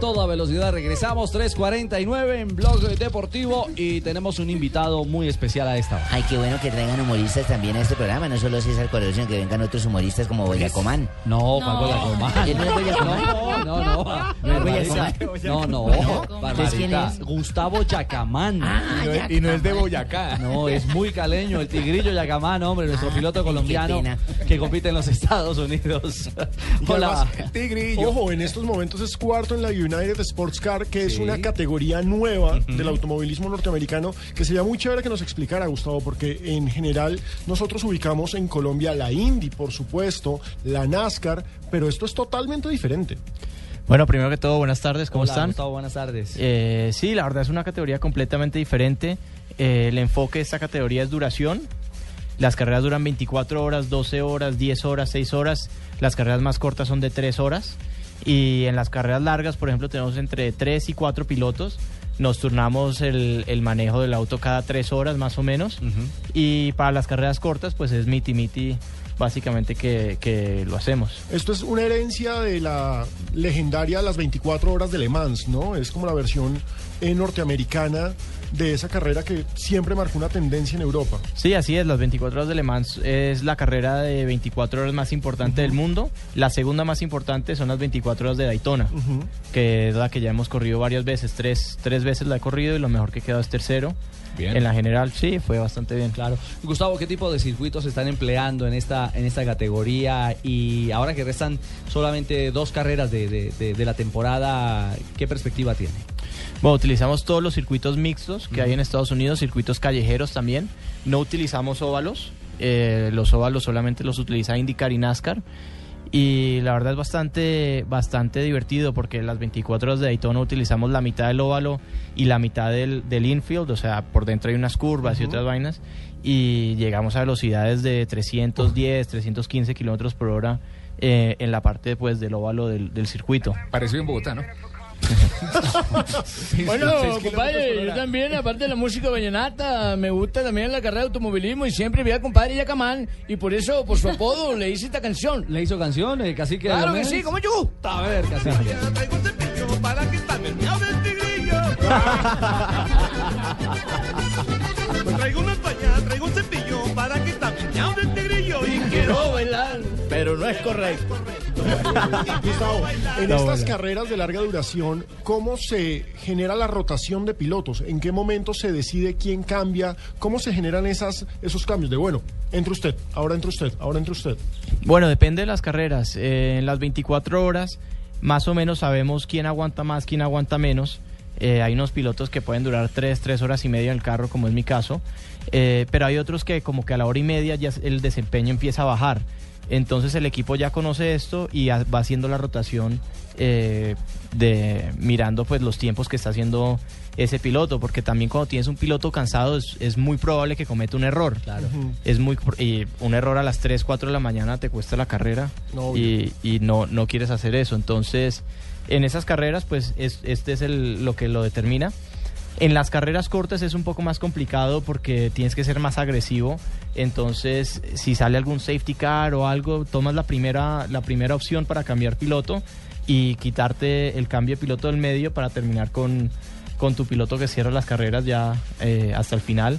toda velocidad. Regresamos 3.49 en Blog Deportivo y tenemos un invitado muy especial a esta hora. Ay, qué bueno que traigan humoristas también a este programa, no solo César Corredor, sino que vengan otros humoristas como Boyacomán. No, ¿cuál Boyacomán? ¿Quién no es Boyacomán? No, no, no. ¿No es Boyacomán? No, no. ¿quién es? Gustavo Yacamán. Ah, Y no, es- y no es de Boyacá. No, es muy caleño, el tigrillo Yacamán, hombre, nuestro Ah, piloto colombiano que compite en los Estados Unidos. Hola. además, El tigrillo. Ojo, en estos momentos es cuarto en la United Sports Car, que es una categoría nueva del automovilismo norteamericano, que sería muy chévere que nos explicara, Gustavo, porque en general nosotros ubicamos en Colombia la Indy, por supuesto, la NASCAR, pero esto es totalmente diferente. Bueno, primero que todo, buenas tardes, ¿cómo Hola, están? Gustavo, buenas tardes. Eh, sí, la verdad es una categoría completamente diferente. Eh, el enfoque de esta categoría es duración. Las carreras duran 24 horas, 12 horas, 10 horas, 6 horas. Las carreras más cortas son de 3 horas. Y en las carreras largas, por ejemplo, tenemos entre 3 y 4 pilotos. Nos turnamos el, el manejo del auto cada 3 horas más o menos. Y para las carreras cortas, pues es miti miti básicamente que, que lo hacemos. Esto es una herencia de la legendaria Las 24 Horas de Le Mans, ¿no? Es como la versión norteamericana de esa carrera que siempre marcó una tendencia en Europa. Sí, así es. Las 24 horas de Le Mans es la carrera de 24 horas más importante del mundo. La segunda más importante son las 24 horas de Daytona, que es la que ya hemos corrido varias veces. Tres, tres veces la he corrido y lo mejor que quedó es tercero. Bien. En la general, sí, fue bastante bien. Claro. Gustavo, ¿qué tipo de circuitos se están empleando en esta, en esta categoría? Y ahora que restan solamente dos carreras de, de- de- de la temporada, ¿qué perspectiva tiene? Bueno, utilizamos todos los circuitos mixtos que hay en Estados Unidos, circuitos callejeros también. No utilizamos óvalos. eh, los óvalos solamente los utiliza IndyCar y NASCAR. Y la verdad es bastante, bastante divertido porque las 24 horas de Daytona utilizamos la mitad del óvalo y la mitad del, del infield, o sea, por dentro hay unas curvas y otras vainas. Y llegamos a velocidades de 310, 315 kilómetros por hora eh, en la parte pues, del óvalo del, del circuito. Pareció en Bogotá, ¿no? Bueno, compadre, yo también, aparte de la música vallenata, me gusta también la carrera de automovilismo y siempre vi a compadre Yacamán y por eso, por su apodo, le hice esta canción. ¿Le hizo canción, el cacique? de Claro que sí, como yo. A ver, cacique. Tigrillo. Traigo una toalla, traigo un cepillo no es correcto. Gustavo, en No, estas bueno. carreras de larga duración, ¿cómo se genera la rotación de pilotos? ¿En qué momento se decide quién cambia? ¿Cómo se generan esas, esos cambios de, bueno, entre usted, ahora entre usted, ahora entre usted? Bueno, depende de las carreras. Eh, en las 24 horas, más o menos sabemos quién aguanta más, quién aguanta menos. Eh, hay unos pilotos que pueden durar 3, 3 horas y media en el carro, como es mi caso. Eh, pero hay otros que como que a la hora y media ya el desempeño empieza a bajar. Entonces el equipo ya conoce esto y va haciendo la rotación eh, de mirando pues los tiempos que está haciendo ese piloto, porque también cuando tienes un piloto cansado es, es muy probable que cometa un error. Claro. Es muy y un error a las 3, 4 de la mañana te cuesta la carrera No, y, y no, no quieres hacer eso. Entonces, en esas carreras, pues es- este es el, lo que lo determina. En las carreras cortas es un poco más complicado porque tienes que ser más agresivo. Entonces, si sale algún safety car o algo, tomas la primera, la primera opción para cambiar piloto y quitarte el cambio de piloto del medio para terminar con, con tu piloto que cierra las carreras ya eh, hasta el final.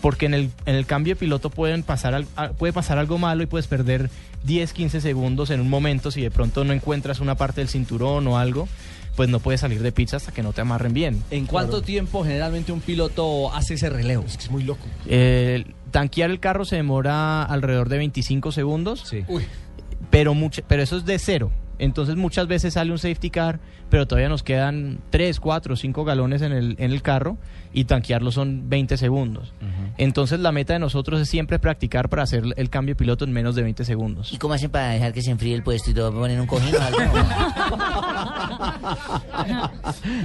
Porque en el, en el cambio de piloto pueden pasar, puede pasar algo malo y puedes perder 10, 15 segundos en un momento si de pronto no encuentras una parte del cinturón o algo, pues no puedes salir de pizza hasta que no te amarren bien. ¿En cuánto tiempo generalmente un piloto hace ese relevo? Es que es muy loco. Eh, tanquear el carro se demora alrededor de 25 segundos, Sí. pero, mucha- pero eso es de cero. Entonces muchas veces sale un safety car, pero todavía nos quedan 3, 4, 5 galones en el, en el carro y tanquearlo son 20 segundos. Entonces la meta de nosotros es siempre practicar para hacer el cambio de piloto en menos de 20 segundos. ¿Y cómo hacen para dejar que se enfríe el puesto y todo? ¿Ponen un cojín o algo?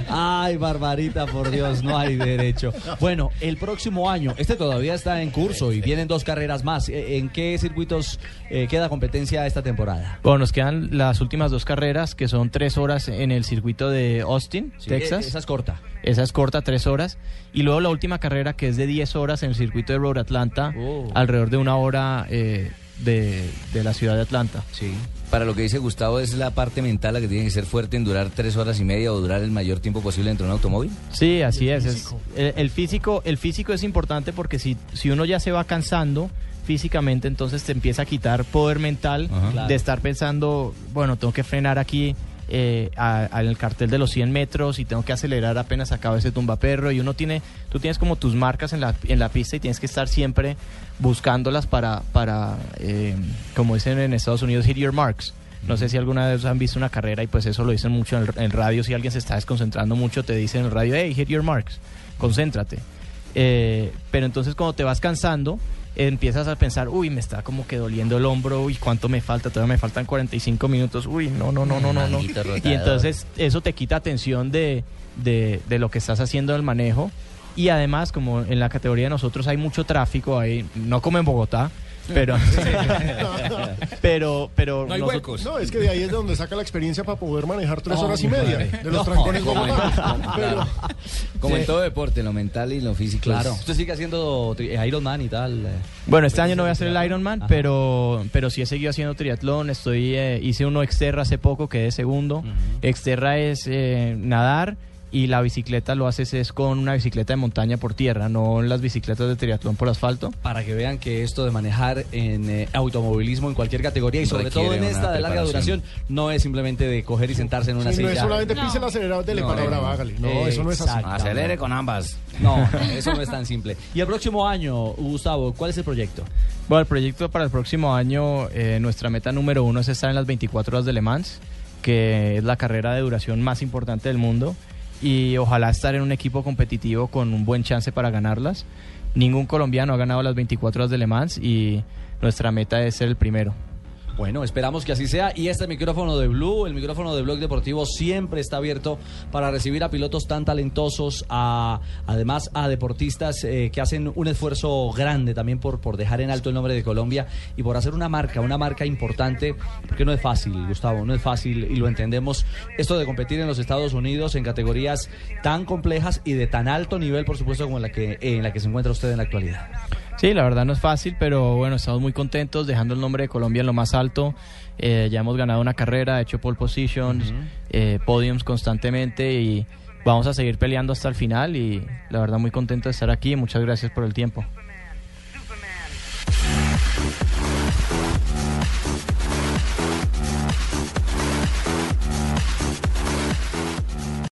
Ay, Barbarita, por Dios, no hay derecho. Bueno, el próximo año, este todavía está en curso y vienen dos carreras más. Eh, ¿En qué circuitos eh, queda competencia esta temporada? Bueno, nos quedan las últimas dos carreras, que son tres horas en el circuito de Austin, Sí, Texas. eh, Esa es corta. Esa es corta, tres horas. Y luego la última carrera, que es de 10 horas en el circuito de Road Atlanta, Oh. alrededor de una hora eh, de, de la ciudad de Atlanta. Sí. para lo que dice Gustavo, es la parte mental la que tiene que ser fuerte en durar tres horas y media o durar el mayor tiempo posible dentro de un automóvil. Sí, así es. es- el, el físico, el físico es importante porque si, si uno ya se va cansando físicamente, entonces te empieza a quitar poder mental Ajá. Claro. de estar pensando, bueno, tengo que frenar aquí eh, en el cartel de los 100 metros y tengo que acelerar apenas acaba ese tumbaperro y uno tiene, tú tienes como tus marcas en la, en la pista y tienes que estar siempre buscándolas para, para eh, como dicen en Estados Unidos, hit your marks. No sé si alguna vez han visto una carrera y pues eso lo dicen mucho en, el- radio. Si alguien se está desconcentrando mucho, te dicen en el radio, hey, hit your marks, concéntrate. Eh, pero entonces cuando te vas cansando, empiezas a pensar, uy, me está como que doliendo el hombro, uy, ¿cuánto me falta? Todavía me faltan 45 minutos, uy, no, no, no, no, no. no. Y entonces eso te quita atención de, de, de lo que estás haciendo del manejo. Y además, como en la categoría de nosotros hay mucho tráfico, hay, no como en Bogotá, pero, pero, pero No hay nosotros- huecos. No, es que de ahí es de donde saca la experiencia para poder manejar tres No, horas y media madre. de los No, trancones como en- bogotanos. Pero Como Sí. en todo deporte, lo mental y lo físico. Claro. es- Usted sigue haciendo tri- Iron Man y tal. eh. Bueno, este año no voy a hacer el Ironman, Ajá. pero, pero sí he seguido haciendo triatlón. Estoy, eh, hice uno Exterra hace poco, quedé segundo. Exterra es eh, nadar y la bicicleta lo haces es con una bicicleta de montaña por tierra, no las bicicletas de triatlón por asfalto. Para que vean que esto de manejar en eh, automovilismo en cualquier categoría y sobre Requiere todo en esta de larga duración no es simplemente de coger y sentarse en una sí, no silla. es solamente pise el acelerador, dele No, para no, no. No, eso no es así. Acelere con ambas. No, no, eso no es tan simple. Y el próximo año, Gustavo, ¿cuál es el proyecto? Bueno, el proyecto para el próximo año, eh, nuestra meta número uno es estar en las 24 horas de Le Mans, que es la carrera de duración más importante del mundo, y ojalá estar en un equipo competitivo con un buen chance para ganarlas. Ningún colombiano ha ganado las 24 horas de Le Mans y nuestra meta es ser el primero. Bueno, esperamos que así sea. Y este micrófono de Blue, el micrófono de Blog Deportivo, siempre está abierto para recibir a pilotos tan talentosos, a, además a deportistas eh, que hacen un esfuerzo grande también por, por dejar en alto el nombre de Colombia y por hacer una marca, una marca importante, porque no es fácil, Gustavo, no es fácil y lo entendemos. Esto de competir en los Estados Unidos en categorías tan complejas y de tan alto nivel, por supuesto, como en la que, en la que se encuentra usted en la actualidad. Sí, la verdad no es fácil, pero bueno, estamos muy contentos dejando el nombre de Colombia en lo más alto. Eh, ya hemos ganado una carrera, hecho pole positions, eh, podiums constantemente y vamos a seguir peleando hasta el final y la verdad muy contento de estar aquí. Muchas gracias por el tiempo.